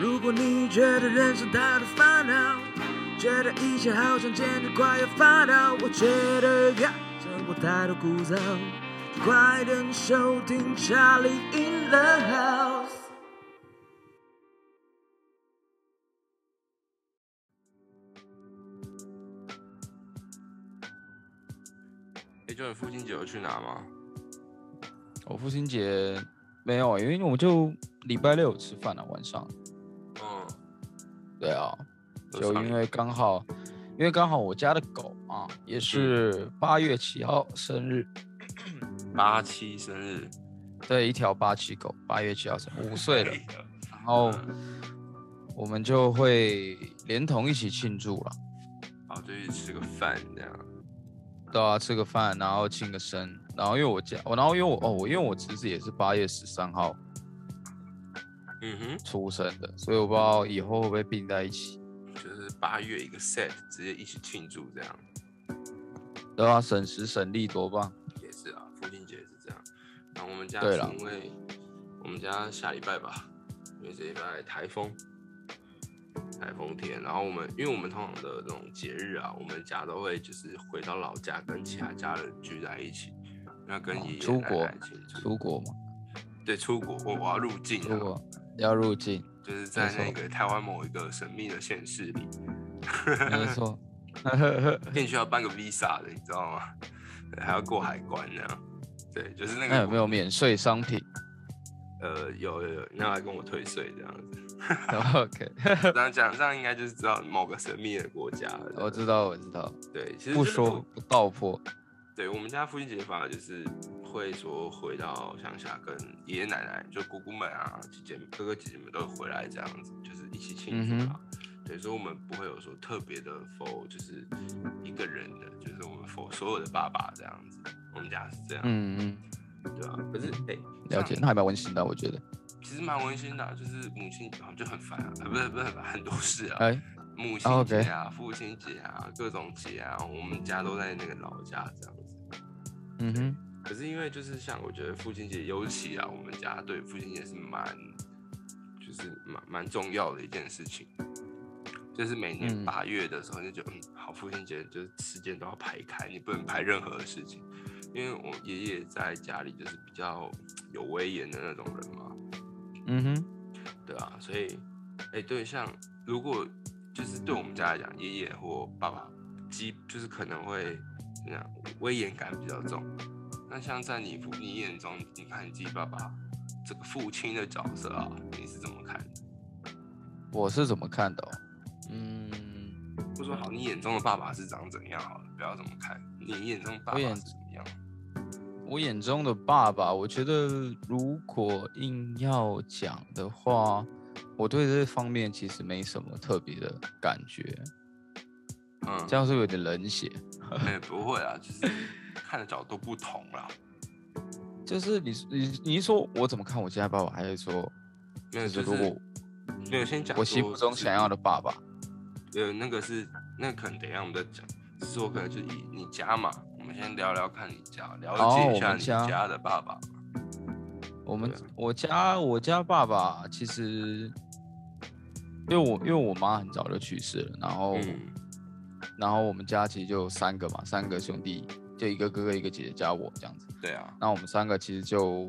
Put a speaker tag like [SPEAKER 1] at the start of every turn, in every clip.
[SPEAKER 1] 如果你觉得人生太多烦恼，觉得一切好像简直快要发抖，我觉得呀，生活太多枯燥，就快点收听《Charlie in the House》。
[SPEAKER 2] 哎，就你父亲节有去哪吗？
[SPEAKER 3] 我父亲节没有，因为我就礼拜六有吃饭了，晚上。
[SPEAKER 2] 嗯，
[SPEAKER 3] 对啊，就因为刚好，因为刚好我家的狗啊，也是八月七号生日，
[SPEAKER 2] 八七生日，
[SPEAKER 3] 对，一条八七狗，八月七号生日，五岁了然后
[SPEAKER 2] 嗯
[SPEAKER 3] 我们就会连同一起庆祝了，
[SPEAKER 2] 啊，就去吃个饭这样。
[SPEAKER 3] 对啊，吃个饭，然后庆个生，然后因为我家，我然后因为我哦，我因为我侄子也是八月十三号
[SPEAKER 2] 嗯哼，
[SPEAKER 3] 出生的，所以我不知道以后会不会并在一起，
[SPEAKER 2] 就是八月一个 set，直接一起庆祝这样。
[SPEAKER 3] 对啊，省时省力多棒，
[SPEAKER 2] 也是啊，父亲节是这样。然后我们家
[SPEAKER 3] 对啦。
[SPEAKER 2] 是因为我们家下礼拜吧，因为这礼拜台风，台风天，然后我们因为我们通常的这种节日啊，我们家都会就是回到老家跟其他家人聚在一起，那跟
[SPEAKER 3] 哦
[SPEAKER 2] 爷爷奶
[SPEAKER 3] 出国。出国嘛，
[SPEAKER 2] 对，出国我我要入境啊，
[SPEAKER 3] 出国要入境，
[SPEAKER 2] 就是在那个台湾某一个神秘的县市里，
[SPEAKER 3] 没 错，
[SPEAKER 2] 进去要办个 visa 的，你知道吗？对，还要过海关那样。对，就是那个
[SPEAKER 3] 那有没有免税商品
[SPEAKER 2] 呃，有有有，你要来跟我退税这样子。？
[SPEAKER 3] OK，
[SPEAKER 2] 这样讲，这样应该就是知道某个神秘的国家了。
[SPEAKER 3] 我知道，我知道，
[SPEAKER 2] 对，其实
[SPEAKER 3] 不说不道破，
[SPEAKER 2] 对我们家父亲节法就是会说回到乡下跟爷爷奶奶，就姑姑们啊、姐姐哥哥姐姐们都会回来这样子，就是一起庆祝
[SPEAKER 3] 嗯
[SPEAKER 2] 啊。对，所以我们不会有说特别的否，就是一个人的，就是我们否所有的爸爸这样子。我们家是这样，
[SPEAKER 3] 嗯嗯，
[SPEAKER 2] 对啊、可是哎、
[SPEAKER 3] 了解，那还蛮温馨的，我觉得。
[SPEAKER 2] 其实蛮温馨的啊、就是母亲啊就很烦啊，啊不是不是很多事啊。
[SPEAKER 3] 哎，
[SPEAKER 2] 母
[SPEAKER 3] 啊
[SPEAKER 2] 亲节啊、父亲节啊、各种节啊，我们家都在那个老家这样子。
[SPEAKER 3] 嗯哼，
[SPEAKER 2] 可是因为就是像我觉得父亲节，尤其啊，我们家对父亲节是蛮，就是蛮蛮重要的一件事情。就是每年
[SPEAKER 3] 嗯
[SPEAKER 2] 八月的时候就觉得，嗯，好，父亲节就是时间都要排开，你不能排任何的事情。因为我爷爷在家里就是比较有威严的那种人嘛，
[SPEAKER 3] 嗯哼，
[SPEAKER 2] 对啊，所以，哎、对，像如果就是对我们家来讲，爷爷或爸爸基就是可能会怎么样，威严感比较重。那像在你父你眼中，你看你自己爸爸这个父亲的角色啊，你是怎么看的？
[SPEAKER 3] 我是怎么看的、哦？嗯，
[SPEAKER 2] 或者说好，你眼中的爸爸是长怎样？好了，不要这么看，你眼中的爸爸是怎么样？
[SPEAKER 3] 我眼中的爸爸，我觉得如果硬要讲的话，我对这方面其实没什么特别的感觉，
[SPEAKER 2] 嗯，
[SPEAKER 3] 这样是不是有点冷血？
[SPEAKER 2] 哎、不会啊，就是看的角度不同啦。
[SPEAKER 3] 就是你你你是说我怎么看我现在爸爸，还是说
[SPEAKER 2] 没有，就是
[SPEAKER 3] 如果
[SPEAKER 2] 没有先讲
[SPEAKER 3] 我心目中想要的爸爸？
[SPEAKER 2] 呃，那个是那可能等一下我们再讲，是我可能就以你家嘛，我们先聊聊看你家，了
[SPEAKER 3] 哦
[SPEAKER 2] 解一下你
[SPEAKER 3] 家
[SPEAKER 2] 家的爸爸。
[SPEAKER 3] 我们
[SPEAKER 2] 啊。
[SPEAKER 3] 我家我家爸爸其实，因为我因为我妈很早就去世了，然后、
[SPEAKER 2] 嗯。
[SPEAKER 3] 然后我们家其实就三个嘛，三个兄弟，就一个哥哥一个姐姐加我这样子。
[SPEAKER 2] 对啊，
[SPEAKER 3] 那我们三个其实就，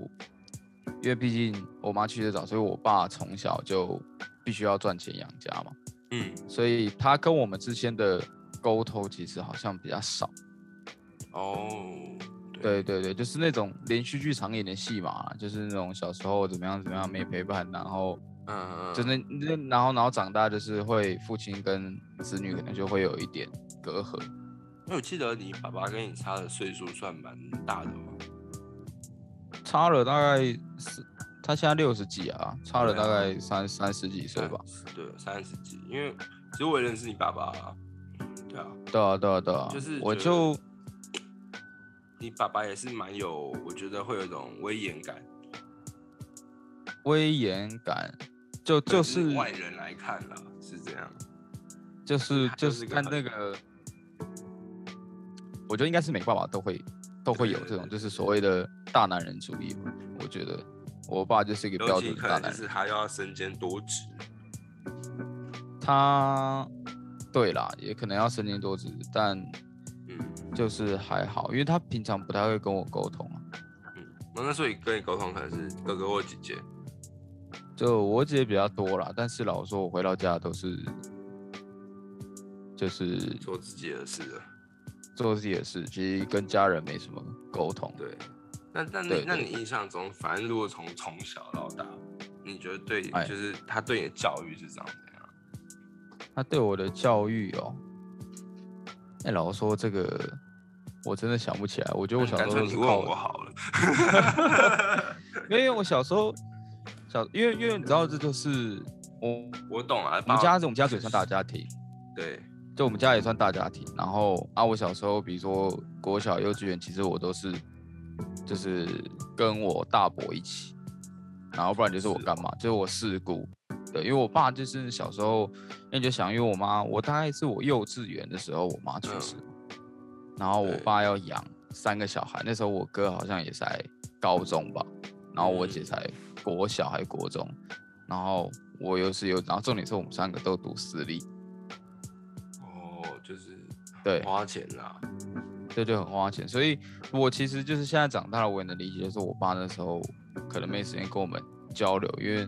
[SPEAKER 3] 因为毕竟我妈去的早，所以我爸从小就必须要赚钱养家嘛，
[SPEAKER 2] 嗯，
[SPEAKER 3] 所以他跟我们之间的沟通其实好像比较少。
[SPEAKER 2] 哦，
[SPEAKER 3] 对对对，就是那种连续剧常演的戏嘛，就是那种小时候怎么样怎么样没陪伴，然后
[SPEAKER 2] 嗯嗯，
[SPEAKER 3] 就那那然后然后长大就是会父亲跟子女可能就会有一点隔阂。
[SPEAKER 2] 因为我记得你爸爸跟你差的岁数算蛮大的嘛。
[SPEAKER 3] 差了大概是他现在六十几啊，差了大概三三十几岁吧。
[SPEAKER 2] 对，三十几。因为其实我也认识你爸爸、啊，对啊，
[SPEAKER 3] 对啊对啊对啊，
[SPEAKER 2] 就是
[SPEAKER 3] 我就
[SPEAKER 2] 你爸爸也是蛮有，我觉得会有一种威严感，
[SPEAKER 3] 威严感，就就是
[SPEAKER 2] 外人来看啦，是这样。
[SPEAKER 3] 就是就
[SPEAKER 2] 是看
[SPEAKER 3] 那个，我觉得应该是每个爸爸都会都会有这种，就是所谓的大男人主义嘛。我觉得我爸就是一个标准的大男人。
[SPEAKER 2] 是他要身兼多职，
[SPEAKER 3] 他，对啦，也可能要身兼多职，但
[SPEAKER 2] 嗯
[SPEAKER 3] 就是还好，因为他平常不太会跟我沟通啊。
[SPEAKER 2] 嗯，那所以跟你沟通可能是哥哥或姐姐，
[SPEAKER 3] 就我姐比较多啦，但是老实说，我回到家都是就是
[SPEAKER 2] 做自己的事了。
[SPEAKER 3] 做自己的事，其实跟家人没什么沟通。
[SPEAKER 2] 对，那那你
[SPEAKER 3] 对对
[SPEAKER 2] 那你印象中，反正如果从从小到大，你觉得对，
[SPEAKER 3] 哎
[SPEAKER 2] 就是他对你的教育是长怎样？
[SPEAKER 3] 他对我的教育哦，哎、老实说这个我真的想不起来。我觉得我小时候
[SPEAKER 2] 你问我好了。
[SPEAKER 3] 因为我小时候小，因为因为你知道这就是我
[SPEAKER 2] 我懂啊，
[SPEAKER 3] 我们家
[SPEAKER 2] 爸
[SPEAKER 3] 我们家也算大家庭，
[SPEAKER 2] 对，
[SPEAKER 3] 就我们家也算大家庭。然后啊，我小时候比如说国小、幼稚园，其实我都是就是跟我大伯一起，然后不然就是我干嘛，就是我四姑。对，因为我爸就是小时候，那你就想，因为我妈，我大概是我幼稚园的时候，我妈去世嘛，然后我爸要养三个小孩，那时候我哥好像也才高中吧，然后我姐
[SPEAKER 2] 嗯。
[SPEAKER 3] 才国小还国中，然后我又是有，然后重点是我们三个都读私立，
[SPEAKER 2] 哦，就是。
[SPEAKER 3] 对
[SPEAKER 2] 花钱啦，
[SPEAKER 3] 这就很花钱，所以我其实就是现在长大了，我也能理解，就是我爸那时候可能没时间跟我们交流，因为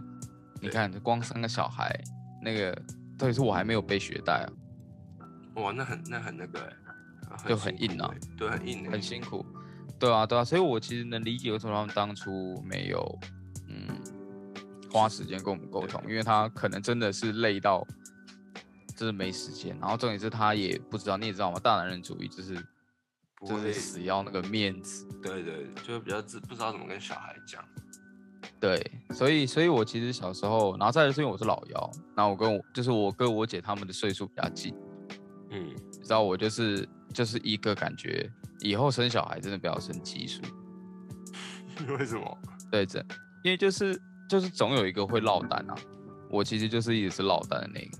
[SPEAKER 3] 你看光三个小孩，那个特别是我还没有背学贷啊，
[SPEAKER 2] 哇，那很那很那个哎、
[SPEAKER 3] 就很硬啊
[SPEAKER 2] 欸，对，很硬、欸，
[SPEAKER 3] 很辛苦。对啊，对啊，所以我其实能理解为什么他们当初没有嗯花时间跟我们沟通，因为他可能真的是累到就是没时间，然后重点是他也不知道，你也知道吗？大男人主义就是就是死要那个面子。
[SPEAKER 2] 对对，就比较知不知道怎么跟小孩讲，
[SPEAKER 3] 对，所以，所以我其实小时候，然后再来是因为我是老幺，然后我跟我就是我跟我姐他们的岁数比较近，
[SPEAKER 2] 嗯，
[SPEAKER 3] 然后我就是就是一个感觉，以后生小孩真的不要生奇数，
[SPEAKER 2] 为什么？
[SPEAKER 3] 对，这因为就是就是总有一个会落单啊，我其实就是一直是落单的那个，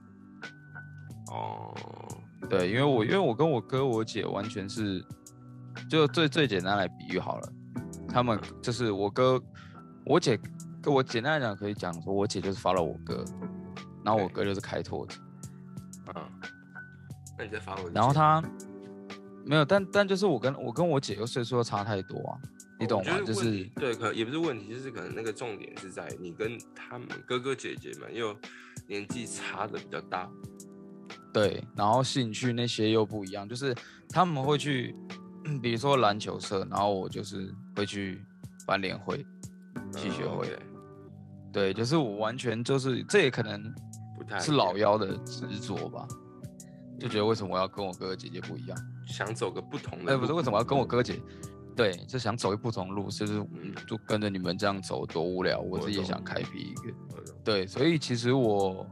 [SPEAKER 2] 哦，
[SPEAKER 3] 对，因为我因为我跟我哥我姐完全是，就最最简单来比喻好了，他们就是我哥我姐跟我简单来讲可以讲说，我姐就是发了我哥，然后我哥就是开拓者。
[SPEAKER 2] 嗯，那你再发文，
[SPEAKER 3] 然后他没有，但但就是我跟我跟我姐又岁数又差太多啊，你懂吗？就是
[SPEAKER 2] 对，可也不是问题，就是可能那个重点是在你跟他们哥哥姐姐们又年纪差的比较大，
[SPEAKER 3] 对，然后兴趣那些又不一样，就是他们会去，比如说篮球社，然后我就是会去翻联会、系学
[SPEAKER 2] 嗯
[SPEAKER 3] 会对，就是我完全就是这也可能
[SPEAKER 2] 不太
[SPEAKER 3] 是老妖的执着吧，就觉得为什么我要跟我哥哥姐姐不一样？
[SPEAKER 2] 想走个不同的
[SPEAKER 3] 哎，不是为什么要跟我哥姐？对，就想走一不同路，就是
[SPEAKER 2] 嗯
[SPEAKER 3] 就跟着你们这样走多无聊，我自己也想开辟一个。对，所以其实我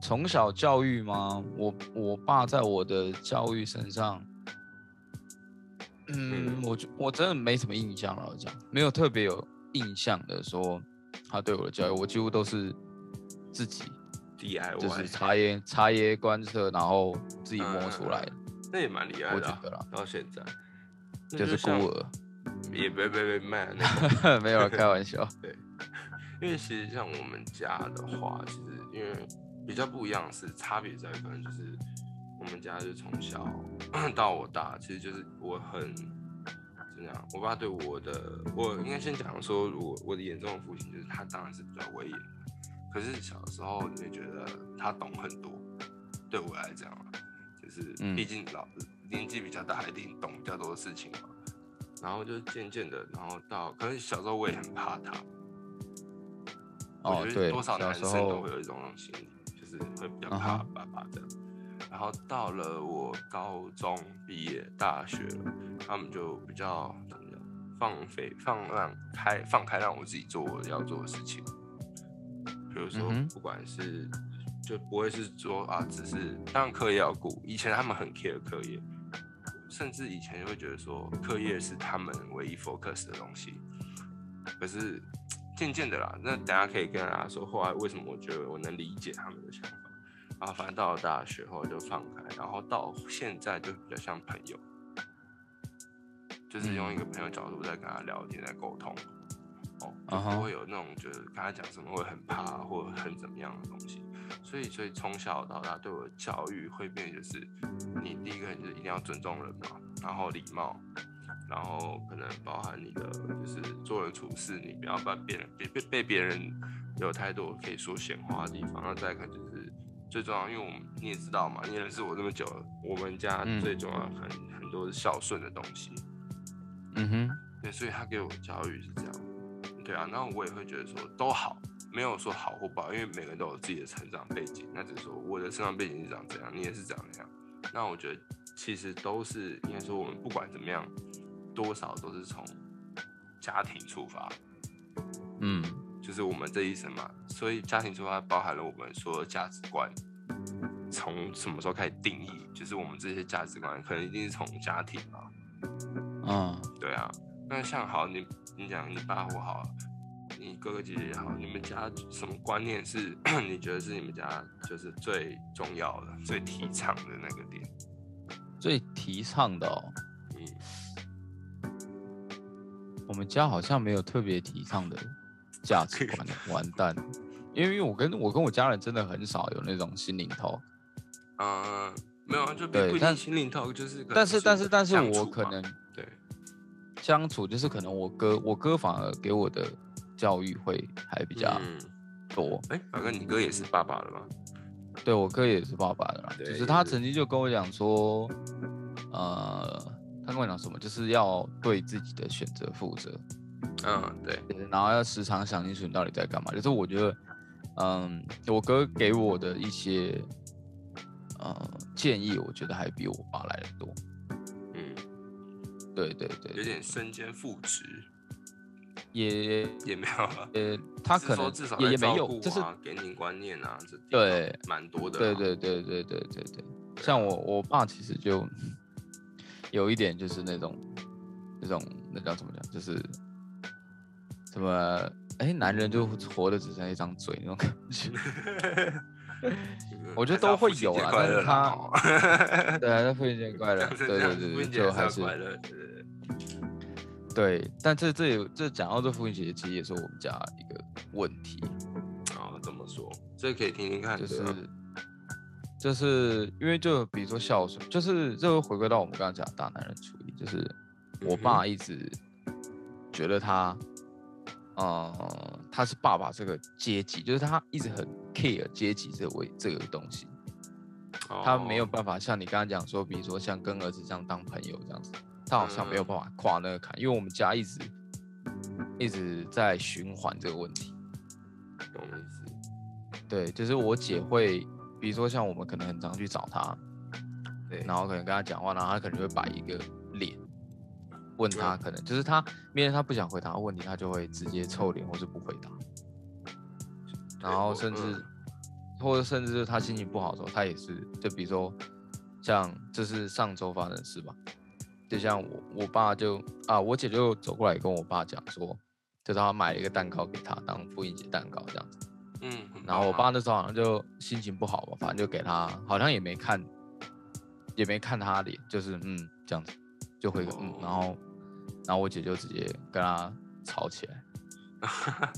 [SPEAKER 3] 从小教育嘛，我我爸在我的教育身上，嗯，
[SPEAKER 2] 嗯
[SPEAKER 3] 我就我真的没什么印象了，讲没有特别有印象的说他对我的教育，我几乎都是自己
[SPEAKER 2] DIY，
[SPEAKER 3] 就是察言察言观色，然后自己摸出来的，
[SPEAKER 2] 那也蛮厉害的啊、
[SPEAKER 3] 我觉得啦，
[SPEAKER 2] 到现在那
[SPEAKER 3] 就是孤儿，
[SPEAKER 2] 也别别别卖那个，
[SPEAKER 3] 没有开玩笑。
[SPEAKER 2] 对因为其实像我们家的话，其实因为比较不一样是，差别在于可能就是我们家就从小 到我大，其实就是我很怎样，我爸对我的，我应该先讲说，我我的眼中的父亲就是他当然是比较威严的，可是小时候你会觉得他懂很多，对我来讲啊，就是
[SPEAKER 3] 嗯
[SPEAKER 2] 毕竟老年纪比较大，一定懂比较多的事情嘛。然后就渐渐的，然后到可能小时候我也很怕他，我，觉
[SPEAKER 3] 哦对，
[SPEAKER 2] 得多少男生都会有一种心理，就是会比较
[SPEAKER 3] 嗯
[SPEAKER 2] 怕
[SPEAKER 3] 哼
[SPEAKER 2] 爸爸这样。然后到了我高中毕业、大学了，他们就比较怎么讲，放飞、放让开、放开，让我自己做我要做的事情。比如说不管是就不会是说啊，只是当然课业要顾，以前他们很 care 课业，甚至以前会觉得说课业是他们唯一 focus 的东西。可是 渐渐的啦，那等下可以跟大家说，后来为什么我觉得我能理解他们的想法。然后反正到了大学后就放开，然后到现在就比较像朋友，就是用一个朋友角度在跟他聊天，在沟通。哦，不会有那种就是跟他讲什么会很怕或者很怎么样的东西。所以，所以从小到大对我的教育会变，就是你第一个就是一定要尊重人嘛，然后礼貌，然后可能包含你的就是做人处事，你不要把别人别被被别人有太多可以说闲话的地方。那再一个就是最重要，因为我们你也知道嘛，你也认识我这么久了，我们家
[SPEAKER 3] 嗯
[SPEAKER 2] 最重要很、很多是孝顺的东西。
[SPEAKER 3] 嗯哼，
[SPEAKER 2] 对，所以他给我的教育是这样，对啊，然后我也会觉得说都好，没有说好或不好，因为每个人都有自己的成长背景，那只是说我的成长背景是长这样，你也是长那样，那我觉得其实都是应该说我们不管怎么样，多少都是从家庭出发，
[SPEAKER 3] 嗯
[SPEAKER 2] 就是我们这一生嘛，所以家庭出发包含了我们所有价值观，从什么时候开始定义，就是我们这些价值观可能一定是从家庭嘛，
[SPEAKER 3] 嗯。
[SPEAKER 2] 对啊，那像好，你你讲你爸或好，你哥哥姐姐也好，你们家什么观念是 你觉得是你们家就是最重要的、最提倡的那个点？
[SPEAKER 3] 最提倡的哦，
[SPEAKER 2] 嗯，
[SPEAKER 3] 我们家好像没有特别提倡的价值观，完蛋。因为我跟我跟我家人真的很少有那种心灵头，
[SPEAKER 2] 呃，没有啊，就不不一定心灵头，就是
[SPEAKER 3] 但是但是但是我可能
[SPEAKER 2] 对，
[SPEAKER 3] 相处就是可能我哥我哥反而给我的教育会还比较
[SPEAKER 2] 嗯，
[SPEAKER 3] 多，
[SPEAKER 2] 哎，法哥，你哥也是爸爸了吗？
[SPEAKER 3] 对我哥也是爸爸的啦，就是他曾经就跟我讲说，呃，他跟我讲什么，就是要对自己的选择负责，
[SPEAKER 2] 嗯，对，
[SPEAKER 3] 然后要时常想清楚你到底在干嘛。就是我觉得，嗯，我哥给我的一些呃建议，我觉得还比我爸来的多。
[SPEAKER 2] 嗯，
[SPEAKER 3] 对对对有，
[SPEAKER 2] 点身兼父职，
[SPEAKER 3] 也
[SPEAKER 2] 也没有啊。
[SPEAKER 3] 呃他可能
[SPEAKER 2] 至少
[SPEAKER 3] 也也没有就是
[SPEAKER 2] 啊给你观念啊，这
[SPEAKER 3] 对
[SPEAKER 2] 蛮多的啊。
[SPEAKER 3] 对对对对对对对，像我我爸其实就 有一点就是那种那种那叫怎么讲，就是什么哎，男人就活的只剩一张嘴那种感觉。我觉得都会有啊但是他
[SPEAKER 2] 哦
[SPEAKER 3] 对啊，那父亲节快乐，对对对对，就还是
[SPEAKER 2] 快乐，对对。
[SPEAKER 3] 但这这有这讲到这父亲节，其实也是我们家一个问题，
[SPEAKER 2] 啊，怎么说？这可以听听看，
[SPEAKER 3] 就是就是因为就比如说孝顺，就是这个回归到我们刚刚讲的大男人主义，就是我
[SPEAKER 2] 嗯
[SPEAKER 3] 爸一直觉得他，呃，他是爸爸这个阶级，就是他一直很 care 阶级这位这个东西，他没有
[SPEAKER 2] 哦
[SPEAKER 3] 办法像你刚刚讲说，比如说像跟儿子这样当朋友这样子，他好像没有
[SPEAKER 2] 嗯
[SPEAKER 3] 办法跨那个坎，因为我们家一直一直在循环这个问题。
[SPEAKER 2] 懂意思。
[SPEAKER 3] 对，就是我姐会，比如说像我们可能很常去找她，
[SPEAKER 2] 对，
[SPEAKER 3] 然后可能跟她讲话，然后她可能会摆一个脸，问他。可能就是他面对他不想回答的问题，他就会直接臭脸或是不回答，然后甚至
[SPEAKER 2] 嗯。
[SPEAKER 3] 或者甚至是她心情不好的时候，他也是就比如说像这是上周发生的事吧，就像我我爸就啊我姐就走过来跟我爸讲说，就是他买了一个蛋糕给他当父亲节蛋糕这样子。
[SPEAKER 2] 嗯，
[SPEAKER 3] 然后我爸。那时候好像就心情不好吧，反正就给他，好像也没看，也没看他脸，就是嗯这样子，就回个嗯，然后然后我姐就直接跟他吵起来。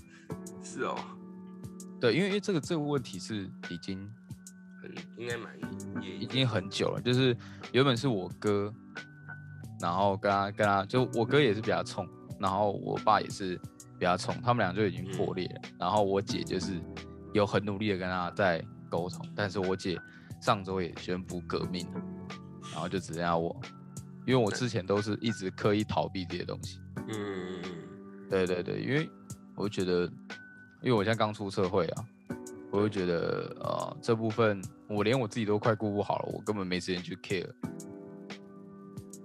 [SPEAKER 2] 是哦，
[SPEAKER 3] 对，因为因为这个这个问题是已经
[SPEAKER 2] 很应该蛮也
[SPEAKER 3] 已经很久了，就是原本是我哥，然后跟他跟他就我哥也是比较冲，然后我爸也是比较冲，他们俩就已经破裂了。然后我姐就是有很努力的跟他在沟通，但是我姐上周也宣布革命了，然后就只剩下我，因为我之前都是一直刻意逃避这些东西。
[SPEAKER 2] 嗯
[SPEAKER 3] 对对对，因为我就觉得，因为我现在刚出社会啊，我就觉得呃这部分我连我自己都快顾不好了，我根本没时间去 care。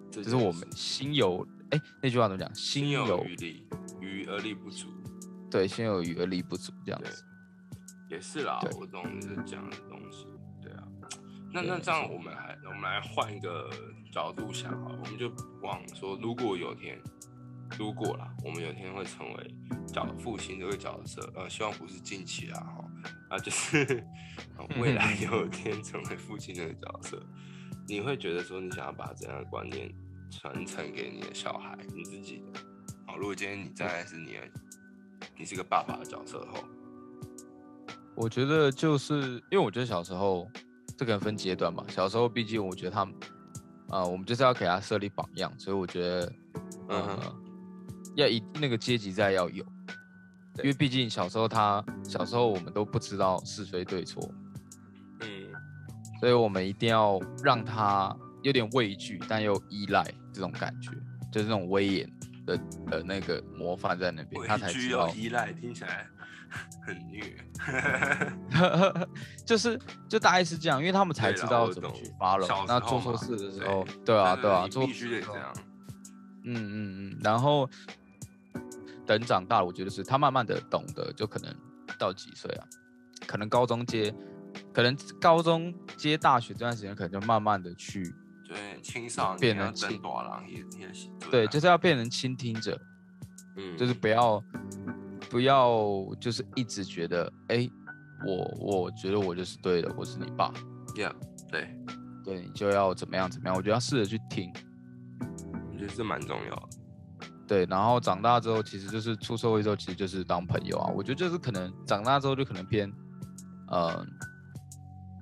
[SPEAKER 2] 这
[SPEAKER 3] 就是我们心有哎那句话怎么讲？心
[SPEAKER 2] 心有
[SPEAKER 3] 有
[SPEAKER 2] 余力，余而力不足。
[SPEAKER 3] 对心有余而力不足这样子。
[SPEAKER 2] 也是啦，我懂你在讲。那那这样，我们还我们来换一个角度想好了，我们就往说，如果有一天，如果啦，我们有一天会成为角父亲这个角色，呃，希望不是近期啦哈，啊，就是呃 未来有一天成为父亲这个角色，你会觉得说，你想要把怎样的观念传承给你的小孩，你自己的？好，如果今天你再来是你的你是个爸爸的角色后？
[SPEAKER 3] 我觉得就是因为我觉得小时候这个人分阶段嘛，小时候毕竟我觉得他们，啊、我们就是要给他设立榜样，所以我觉得，
[SPEAKER 2] 嗯
[SPEAKER 3] 呃
[SPEAKER 2] 哼，
[SPEAKER 3] 要一那个阶级在要有，因为毕竟小时候他小时候我们都不知道是非对错，
[SPEAKER 2] 嗯，
[SPEAKER 3] 所以我们一定要让他有点畏惧，但又依赖这种感觉，就是那种威严的的那个模范在那边，他才知道，
[SPEAKER 2] 依赖，听起来 很虐。
[SPEAKER 3] 就是就大概是这样，因为他们才知道怎么去发了
[SPEAKER 2] 小。
[SPEAKER 3] 那做错事的时候，对啊，对啊，做
[SPEAKER 2] 必须得这样。
[SPEAKER 3] 嗯嗯嗯，然后等长大了，我觉得是他慢慢的懂得，就可能到几岁啊，可能高中接，可能高中接大学这段时间，可能就慢慢的去，
[SPEAKER 2] 对，青少
[SPEAKER 3] 变
[SPEAKER 2] 年要登
[SPEAKER 3] 成亲
[SPEAKER 2] 大郎也也是
[SPEAKER 3] 对，就是要变成倾听者，
[SPEAKER 2] 嗯，
[SPEAKER 3] 就是不要不要就是一直觉得，哎，我我觉得我就是对的，我是你爸
[SPEAKER 2] ，，yeah，对，
[SPEAKER 3] 对你就要怎么样怎么样，我觉得要试着去听。
[SPEAKER 2] 我觉得这蛮重要的。
[SPEAKER 3] 对，然后长大之后，其实就是出社会之后，其实就是当朋友啊。我觉得就是可能长大之后就可能偏，呃，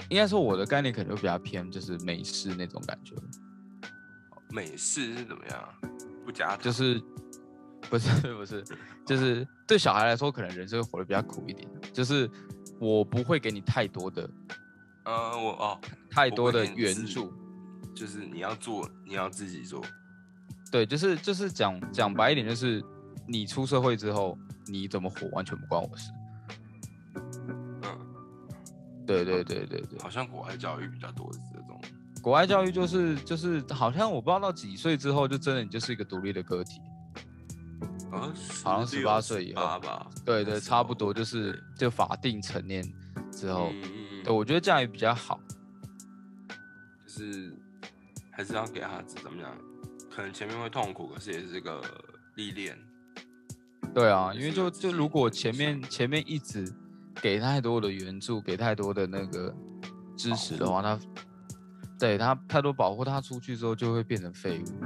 [SPEAKER 3] 应该说我的概念可能就比较偏就是美式那种感觉，
[SPEAKER 2] 美式是怎么样？不加糖
[SPEAKER 3] 就是不是 不是，就是对小孩来说，可能人生会活得比较苦一点，就是我不会给你太多的
[SPEAKER 2] 呃，我哦，
[SPEAKER 3] 太多的援助，
[SPEAKER 2] 就是你要做，你要自己做。
[SPEAKER 3] 对，就是就是讲讲白一点，就是你出社会之后你怎么活完全不关我事。
[SPEAKER 2] 嗯，
[SPEAKER 3] 对对对对对。
[SPEAKER 2] 好像国外教育比较多是这种。
[SPEAKER 3] 国外教育就是就是好像我不知道到几岁之后，就真的你就是一个独立的个体。
[SPEAKER 2] 呃，
[SPEAKER 3] 好像
[SPEAKER 2] 十
[SPEAKER 3] 八岁以后
[SPEAKER 2] 吧。
[SPEAKER 3] 对对，差不多就是就法定成年之后，对我觉得这样也比较好。
[SPEAKER 2] 就是还是要给他怎么讲？可能前面会痛苦，可是也是个历练。
[SPEAKER 3] 对啊，因为
[SPEAKER 2] 就
[SPEAKER 3] 就如果前面前面一直给太多的援助，给太多的那个支持的话，他对他太多保护，他出去之后就会变成废物。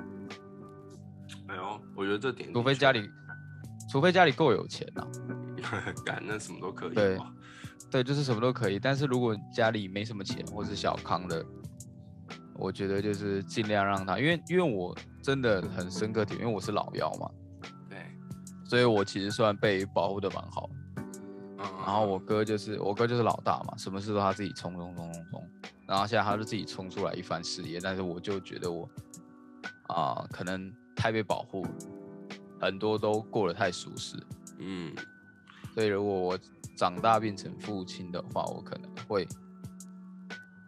[SPEAKER 2] 我觉得这点
[SPEAKER 3] 除非家里，除非家里够有钱啊，
[SPEAKER 2] 干那什么都可以
[SPEAKER 3] 对。对，就是什么都可以。但是如果家里没什么钱，或是小康的，我觉得就是尽量让他，因为因为我真的很深刻体会，因为我是老幺嘛，
[SPEAKER 2] 对，
[SPEAKER 3] 所以我其实算被保护的蛮好。
[SPEAKER 2] 嗯，
[SPEAKER 3] 然后我哥就是我哥就是老大嘛，什么事都他自己冲冲冲冲冲，然后现在他就自己冲出来一番事业，但是我就觉得我啊、可能太被保护了，很多都过得太舒适，
[SPEAKER 2] 嗯，
[SPEAKER 3] 所以如果我长大变成父亲的话，我可能会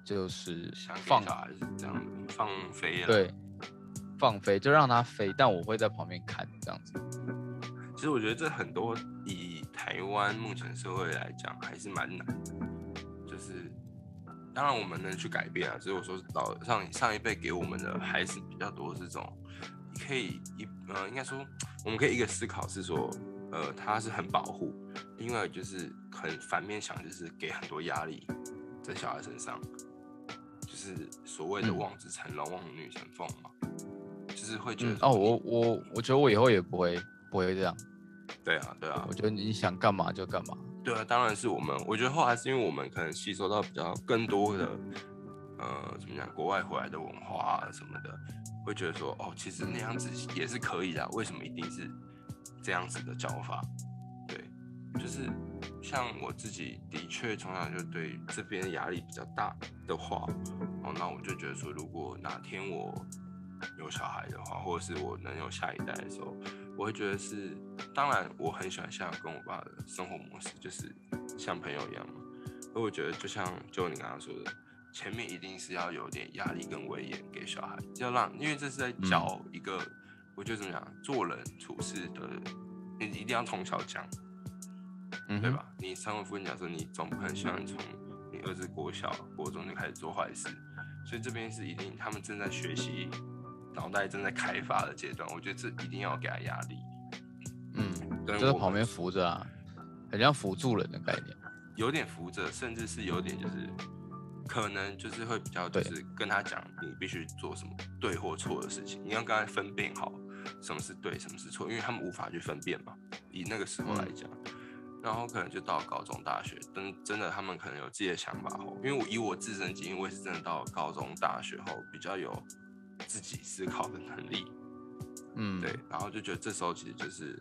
[SPEAKER 3] 就是
[SPEAKER 2] 想
[SPEAKER 3] 放
[SPEAKER 2] 小孩是这样子，放飞了。，
[SPEAKER 3] 对放飞，就让他飞，但我会在旁边看这样子。
[SPEAKER 2] 其实我觉得这很多以台湾目前社会来讲还是蛮难的，就是当然我们能去改变啊，只是我说老上上一辈给我们的还是比较多是这种，你可以一呃应该说我们可以一个思考是说，呃他是很保护，另外就是很反面想就是给很多压力在小孩身上，就是所谓的
[SPEAKER 3] 嗯
[SPEAKER 2] 望子成龙、望女成凤嘛，就是会觉得
[SPEAKER 3] 嗯哦，我我我觉得我以后也不会不会这样，
[SPEAKER 2] 对啊对啊
[SPEAKER 3] 我，觉得你想干嘛就干嘛。
[SPEAKER 2] 对啊，当然是我们。我觉得后来是因为我们可能吸收到比较更多的，呃，怎么讲，国外回来的文化啊什么的，会觉得说，哦，其实那样子也是可以的，为什么一定是这样子的教法？对，就是像我自己的确从小就对这边压力比较大的话，哦，那我就觉得说，如果哪天我有小孩的话，或者是我能有下一代的时候，我会觉得是，当然我很喜欢像跟我爸的生活模式，就是像朋友一样嘛。而我觉得就像就你刚刚说的，前面一定是要有点压力跟威严给小孩，要让，因为这是在教一个，我觉得怎么讲，做人处事的，你一定要从小讲，
[SPEAKER 3] 嗯？
[SPEAKER 2] 对吧？你身为父亲假设，你总不可能希望你从你儿子国小、国中就开始做坏事，所以这边是一定他们正在学习，脑袋正在开发的阶段，我觉得这一定要给他压力。
[SPEAKER 3] 嗯，
[SPEAKER 2] 跟
[SPEAKER 3] 旁边扶着啊，很像辅助人的概念。
[SPEAKER 2] 有点扶着，甚至是有点就是可能就是会比较就是跟他讲你必须做什么对或错的事情，你要跟他分辨好什么是对，什么是错，因为他们无法去分辨嘛。以那个时候来讲，然后可能就到高中、大学，真真的他们可能有自己的想法后，因为我以我自身经验，我也是真的到高中、大学后比较有自己思考的能力，
[SPEAKER 3] 嗯，
[SPEAKER 2] 对，然后就觉得这时候其实就是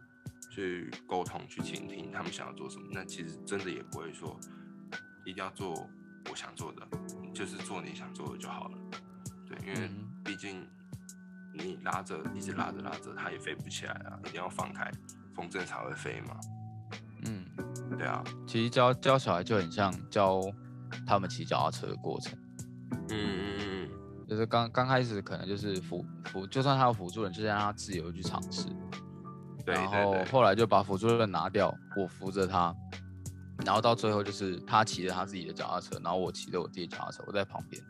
[SPEAKER 2] 去沟通、去倾听他们想要做什么，那其实真的也不会说一定要做我想做的，你就是做你想做的就好了，对，因为
[SPEAKER 3] 嗯
[SPEAKER 2] 毕竟你拉着一直拉着拉着，它也飞不起来啊，一定要放开，风筝才会飞嘛，
[SPEAKER 3] 嗯，
[SPEAKER 2] 对啊，
[SPEAKER 3] 其实教教小孩就很像教他们骑脚踏车的过程，
[SPEAKER 2] 嗯嗯嗯
[SPEAKER 3] 就是刚刚开始可能就是辅辅，就算他有辅助人，就是让他自由去尝试，然后后来就把辅助人拿掉，我扶着他，然后到最后就是他骑着他自己的脚踏车，然后我骑着我自己的脚踏车，我在旁边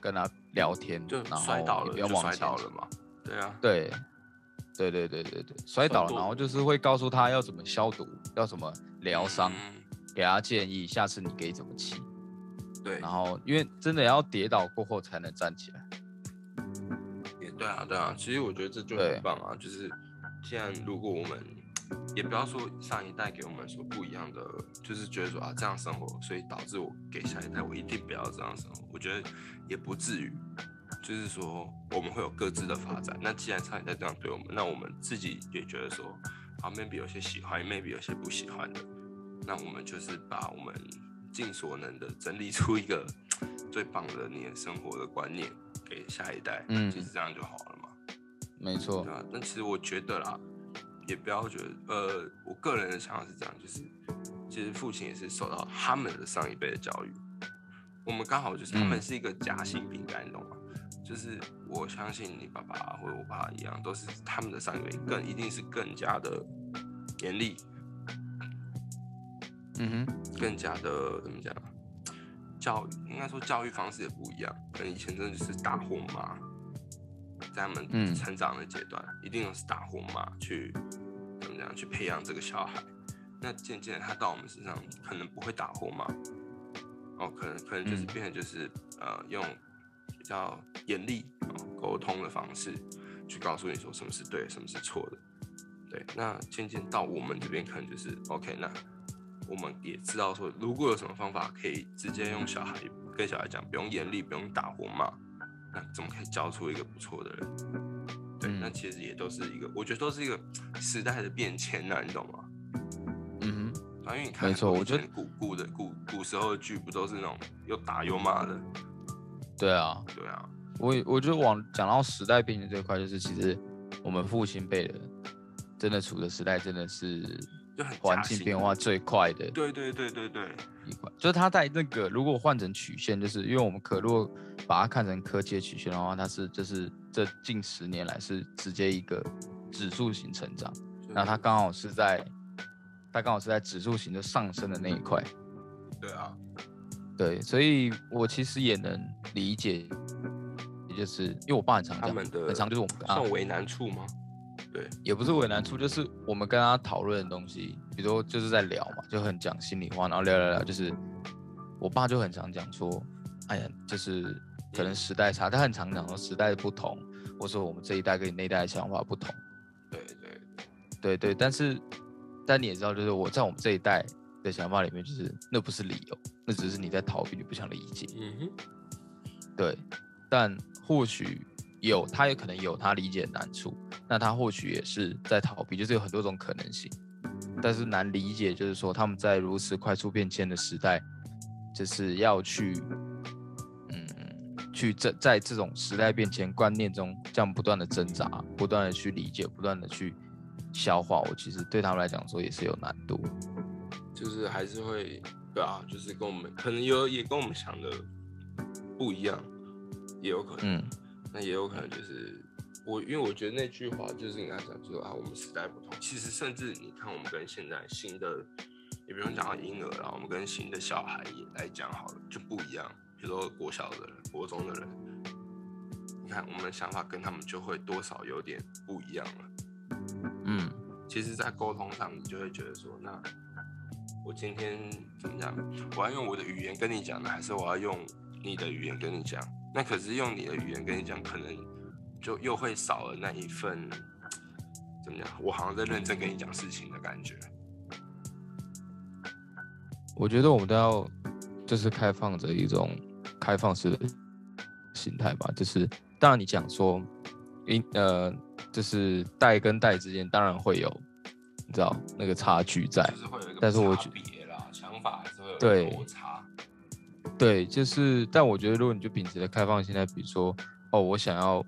[SPEAKER 3] 跟他聊天，
[SPEAKER 2] 就
[SPEAKER 3] 然后
[SPEAKER 2] 摔倒了，
[SPEAKER 3] 也不要
[SPEAKER 2] 就摔
[SPEAKER 3] 往前
[SPEAKER 2] 倒了嘛，对啊，
[SPEAKER 3] 对，对对对对对，摔倒了，然后就是会告诉他要怎么消毒，要怎么疗伤，
[SPEAKER 2] 嗯
[SPEAKER 3] 给他建议，下次你可以怎么骑。
[SPEAKER 2] 对，
[SPEAKER 3] 然后因为真的要跌倒过后才能站起来。
[SPEAKER 2] 也对啊，对啊，其实我觉得这就很棒啊，就是既然如果我们也不要说上一代给我们说不一样的，就是觉得说啊这样生活，所以导致我给下一代我一定不要这样生活，我觉得也不至于，就是说我们会有各自的发展。那既然上一代这样对我们，那我们自己也觉得说啊，maybe 有些喜欢，maybe 有些不喜欢的，那我们就是把我们尽所能的整理出一个最棒的你的生活的观念给下一代，
[SPEAKER 3] 嗯。
[SPEAKER 2] 其实这样就好了嘛，
[SPEAKER 3] 没错。
[SPEAKER 2] 对，吧、那其实我觉得啦，也不要觉得，呃，我个人的想法是这样，就是其实父亲也是受到他们的上一辈的教育，我们刚好就是他们
[SPEAKER 3] 嗯
[SPEAKER 2] 是一个夹心饼干，你懂吗？就是我相信你爸爸或者我爸爸一样，都是他们的上一辈更一定是更加的严厉，
[SPEAKER 3] 嗯哼，
[SPEAKER 2] 更加的怎么讲？教育应该说教育方式也不一样，可能以前真的就是打或骂，在他们
[SPEAKER 3] 嗯
[SPEAKER 2] 成长的阶段，一定是打或骂去怎么样去培养这个小孩。那渐渐他到我们身上，可能不会打或骂，哦，可能可能就是
[SPEAKER 3] 嗯
[SPEAKER 2] 变成就是、呃用比较严厉哦沟通的方式去告诉你说什么是对，什么是错的。对，那渐渐到我们这边可能就是 OK，那我们也知道说，如果有什么方法可以直接用小孩跟小孩讲，不用严厉，不用打或骂，那怎么可以教出一个不错的人？对，
[SPEAKER 3] 嗯
[SPEAKER 2] 那其实也都是一个，我觉得都是一个时代的变迁呐、你懂吗？
[SPEAKER 3] 嗯哼，
[SPEAKER 2] 啊，因为你看
[SPEAKER 3] 没错我觉得
[SPEAKER 2] 古古的古古时候的剧，不都是那种又打又骂的？
[SPEAKER 3] 对啊，
[SPEAKER 2] 对啊，
[SPEAKER 3] 我也我觉得往讲到时代变迁这一块，就是其实我们父亲辈的，真的处的时代真的是
[SPEAKER 2] 就很
[SPEAKER 3] 环境变化最快的
[SPEAKER 2] 对对对对对，
[SPEAKER 3] 一块，就是它在那个如果换成曲线，就是因为我们可如果把它看成科技的曲线的话，它是就是这近十年来是直接一个指数型成长，那它刚好是在它刚好是在指数型的上升的那一块，
[SPEAKER 2] 对啊，
[SPEAKER 3] 对，所以我其实也能理解，也就是因为我爸很常讲，很常就是我们跟他
[SPEAKER 2] 算为难处吗？对，
[SPEAKER 3] 也不是为难处，就是我们跟他讨论的东西，比如说就是在聊嘛，就很讲心里话，然后聊聊聊，就是我爸就很常讲说，哎呀，就是可能时代差，他很常讲说时代不同，或者说我们这一代跟你那一代的想法不同，
[SPEAKER 2] 对对。
[SPEAKER 3] 对对，但是但你也知道，就是我在我们这一代的想法里面，就是那不是理由，那只是你在逃避，你不想理解，
[SPEAKER 2] 嗯哼，
[SPEAKER 3] 对，但或许有，他也可能有他理解的难处，那他或许也是在逃避，就是有很多种可能性。但是难理解，就是说他们在如此快速变迁的时代，就是要去，嗯，去这在这种时代变迁观念中，这样不断的挣扎，不断的去理解，不断的去消化，我其实对他们来讲说也是有难度。
[SPEAKER 2] 就是还是会，对啊，就是跟我们可能有也跟我们想的不一样，也有可能，
[SPEAKER 3] 嗯
[SPEAKER 2] 那也有可能就是我，因为我觉得那句话就是你刚才讲，就是啊，我们时代不同。其实甚至你看，我们跟现在新的，也不用讲到婴儿了，我们跟新的小孩也来讲好了，就不一样。比如说国小的人、国中的人，你看我们的想法跟他们就会多少有点不一样了。
[SPEAKER 3] 嗯
[SPEAKER 2] 其实，在沟通上，你就会觉得说，那我今天怎么讲？我要用我的语言跟你讲呢，还是我要用你的语言跟你讲？那可是用你的语言跟你讲，可能就又会少了那一份怎么样？我好像在认真跟你讲事情的感觉。
[SPEAKER 3] 我觉得我们都要就是开放着一种开放式的心态吧。就是当然你讲说，因呃，就是代跟代之间当然会有，你知道那个差距在，
[SPEAKER 2] 就是会有一个
[SPEAKER 3] 但是我
[SPEAKER 2] 差
[SPEAKER 3] 觉
[SPEAKER 2] 别啦，想法还是会有
[SPEAKER 3] 对。对，就是，但我觉得如果你就秉持着开放心态，比如说，哦，我想要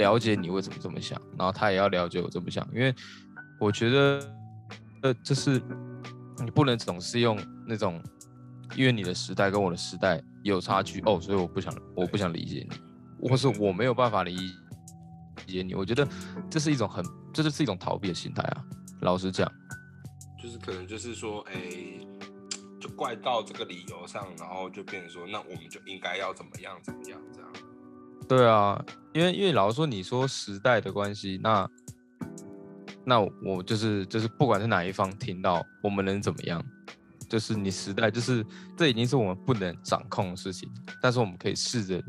[SPEAKER 3] 了解你为什么这么想，然后他也要了解我这么想，因为我觉得，呃，就是你不能总是用那种，因为你的时代跟我的时代有差距，哦，所以我不想，我不想理解你，或是我没有办法理解你，我觉得这是一种很，这就是一种逃避的心态啊。老实讲，
[SPEAKER 2] 就是可能就是说，哎、就怪到这个理由上，然后就变成说，那我们就应该要怎么样怎么样。
[SPEAKER 3] 对啊，因为因为老实说，你说时代的关系，那那我就是就是不管是哪一方听到，我们能怎么样？就是你时代，就是这已经是我们不能掌控的事情，但是我们可以试着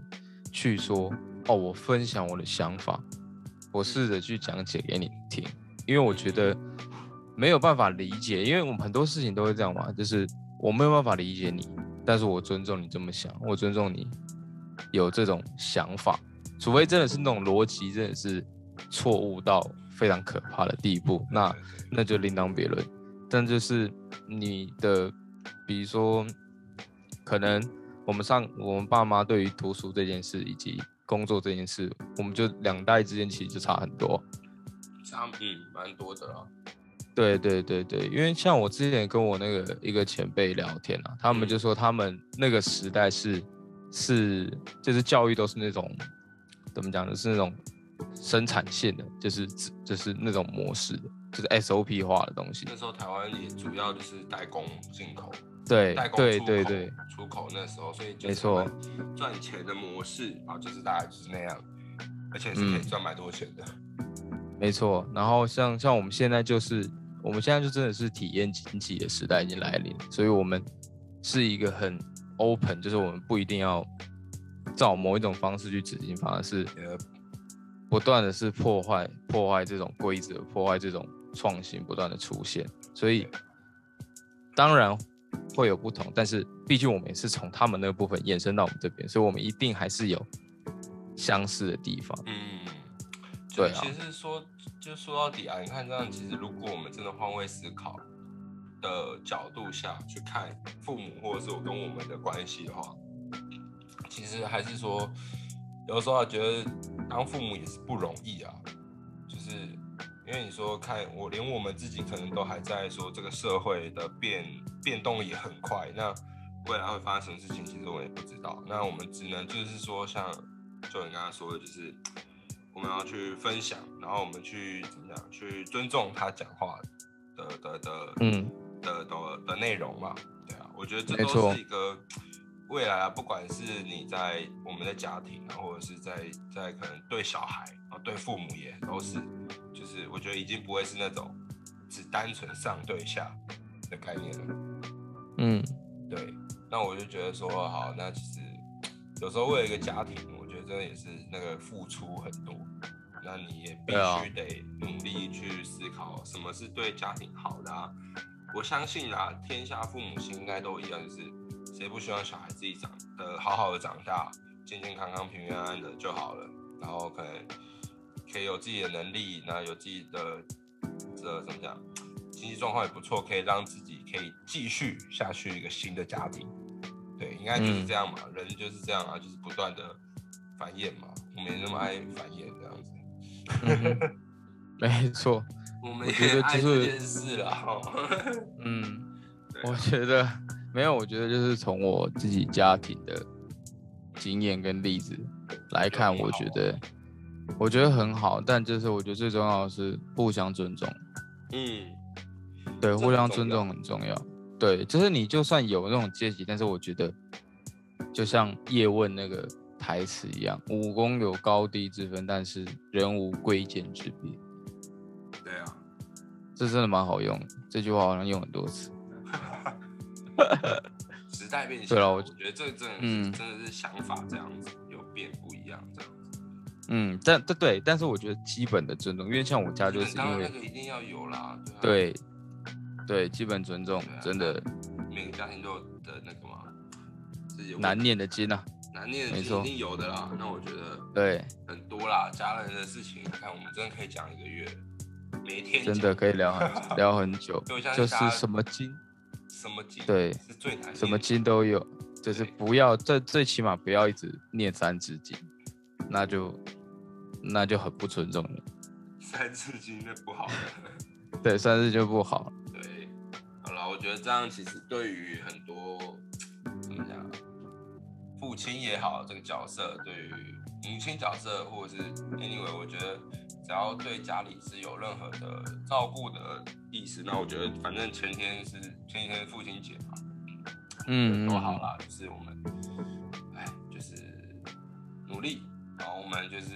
[SPEAKER 3] 去说，哦，我分享我的想法，我试着去讲解给你听，因为我觉得没有办法理解，因为我们很多事情都会这样嘛，就是我没有办法理解你，但是我尊重你这么想，我尊重你有这种想法，除非真的是那种逻辑真的是错误到非常可怕的地步，那那就另当别论。但就是你的，比如说，可能我们上我们爸妈对于读书这件事以及工作这件事，我们就两代之间其实就差很多。
[SPEAKER 2] 差嗯蛮多的啦。
[SPEAKER 3] 对对对对，因为像我之前跟我那个一个前辈聊天啊，他们就说他们那个时代是是就是教育都是那种怎么讲呢？是那种生产线的，就是就是那种模式的，就是 SOP 化的东西
[SPEAKER 2] 那。时候台湾也主要就是代工进口，
[SPEAKER 3] 对
[SPEAKER 2] 代工
[SPEAKER 3] 对
[SPEAKER 2] 出口
[SPEAKER 3] 对对，
[SPEAKER 2] 出口那时候，所以就
[SPEAKER 3] 没错
[SPEAKER 2] 赚钱的模式啊，就是大概就是那样，而且是可以
[SPEAKER 3] 嗯
[SPEAKER 2] 赚蛮多钱的。
[SPEAKER 3] 没错。然后像像我们现在就是我们现在就真的是体验经济的时代已经来临，所以我们是一个很 open，就是我们不一定要照某一种方式去执行，反而是
[SPEAKER 2] 呃，
[SPEAKER 3] 不断的是破坏破坏这种规则，破坏这种创新不断的出现，所以当然会有不同，但是毕竟我们也是从他们那个部分延伸到我们这边，所以我们一定还是有相似的地方。
[SPEAKER 2] 嗯，
[SPEAKER 3] 对啊
[SPEAKER 2] 其实说就说到底啊，你看这样，其实如果我们真的换位思考的角度下去看父母或者是我跟我们的关系的话，其实还是说，有时候觉得当父母也是不容易啊，就是因为你说看我连我们自己可能都还在说这个社会的变变动也很快，那未来会发生什么事情，其实我也不知道。那我们只能就是说像就你刚刚说的，就是我们要去分享，然后我们去怎么样，去尊重他讲话的的的
[SPEAKER 3] 嗯，
[SPEAKER 2] 的的的内容嘛。对啊，我觉得这都是一个未来啊，不管是你在我们的家庭啊，或者是在在可能对小孩啊，对父母也都是，就是我觉得已经不会是那种只单纯上对下的概念了。
[SPEAKER 3] 嗯，
[SPEAKER 2] 对，那我就觉得说，好，那其实有时候为了一个家庭，我觉得真的也是那个付出很多，那你也必须得努力去思考什么是对家庭好的啊。我相信啊，天下父母亲应该都一样，就是谁不希望小孩自己长得好好的长大，健健康康、平平安安的就好了，然后可能可以有自己的能力，那有自己的这怎么讲？经济状况也不错，可以让自己可以继续下去一个新的家庭。对，应该就是
[SPEAKER 3] 嗯
[SPEAKER 2] 这样嘛，人就是这样啊，就是不断的繁衍嘛。我没那么爱繁衍这样子，
[SPEAKER 3] 嗯哼 没错，
[SPEAKER 2] 我们
[SPEAKER 3] 觉
[SPEAKER 2] 也爱
[SPEAKER 3] 得就是
[SPEAKER 2] 这件事了哈。
[SPEAKER 3] 嗯，我觉得没有，我觉得就是从我自己家庭的经验跟例子来看，我觉得我觉得很好，但就是我觉得最重要的是互相尊重，
[SPEAKER 2] 嗯，
[SPEAKER 3] 对，互相尊重很重要。对，就是你就算有那种阶级，但是我觉得就像叶问那个台词一样，武功有高低之分，但是人无贵贱之别。这真的蛮好用的，这句话好像用很多次。
[SPEAKER 2] 时代变迁，
[SPEAKER 3] 对了我
[SPEAKER 2] 我觉得这个真的是、
[SPEAKER 3] 嗯
[SPEAKER 2] 真的是想法这样子有变不一样这样子。
[SPEAKER 3] 嗯，但对对，但是我觉得基本的尊重，因为像我家就是因为
[SPEAKER 2] 那个一定要有啦，对啊。
[SPEAKER 3] 对，对，基本尊重
[SPEAKER 2] 啊
[SPEAKER 3] 真的
[SPEAKER 2] 每个家庭都有的那个嘛，自己
[SPEAKER 3] 难念的经啊。
[SPEAKER 2] 难念的经一定有的啦。那我觉得
[SPEAKER 3] 对，
[SPEAKER 2] 很多啦，家人的事情你，看我们真的可以讲一个月，每天
[SPEAKER 3] 真的可以聊很 聊很久就是什么经
[SPEAKER 2] 什么经
[SPEAKER 3] 对
[SPEAKER 2] 是最难
[SPEAKER 3] 什么经都有，就是不要最最起码不要一直念三字经，那就那就很不尊重你。
[SPEAKER 2] 三字经那不好的。
[SPEAKER 3] 对，三字就不好。
[SPEAKER 2] 对，好了，我觉得这样其实对于很多怎么讲，父亲也好，这个角色对于母亲角色，或者是 anyway，我觉得只要对家里是有任何的照顾的意思，那我觉得反正前天是前几天父亲节嘛，
[SPEAKER 3] 嗯，
[SPEAKER 2] 都好啦，就是我们，哎，就是努力，然后我们就是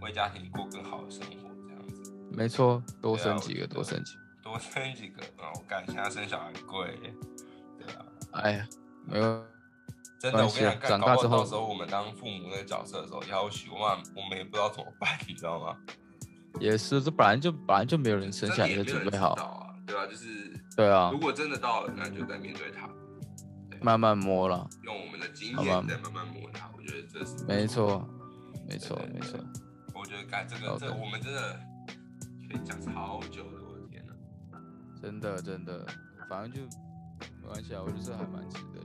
[SPEAKER 2] 为家庭过更好的生活，这样子。
[SPEAKER 3] 没错，多生几个，多生几个。
[SPEAKER 2] 多生几个，啊，我感，现在生小孩贵耶，对啊，
[SPEAKER 3] 哎呀，没有，
[SPEAKER 2] 真的，
[SPEAKER 3] 关系啊
[SPEAKER 2] 我跟你讲，
[SPEAKER 3] 长大之后
[SPEAKER 2] 到时候我们当父母那个角色的时候，要许我们我们也不知道怎么办，你知道吗？
[SPEAKER 3] 也是，这本来就本来就没有人生下来就准备好。
[SPEAKER 2] 对啊，就是
[SPEAKER 3] 对啊
[SPEAKER 2] 如，果真的到了，那就再面对它，
[SPEAKER 3] 慢慢摸了，
[SPEAKER 2] 用我们的经验再慢慢磨它，我觉得这是
[SPEAKER 3] 没，错，没错，没错。
[SPEAKER 2] 我觉得干这个这我们真的可以讲超久的，我的天呐。
[SPEAKER 3] 真的真的，反正就没关系啊，我就是还蛮值得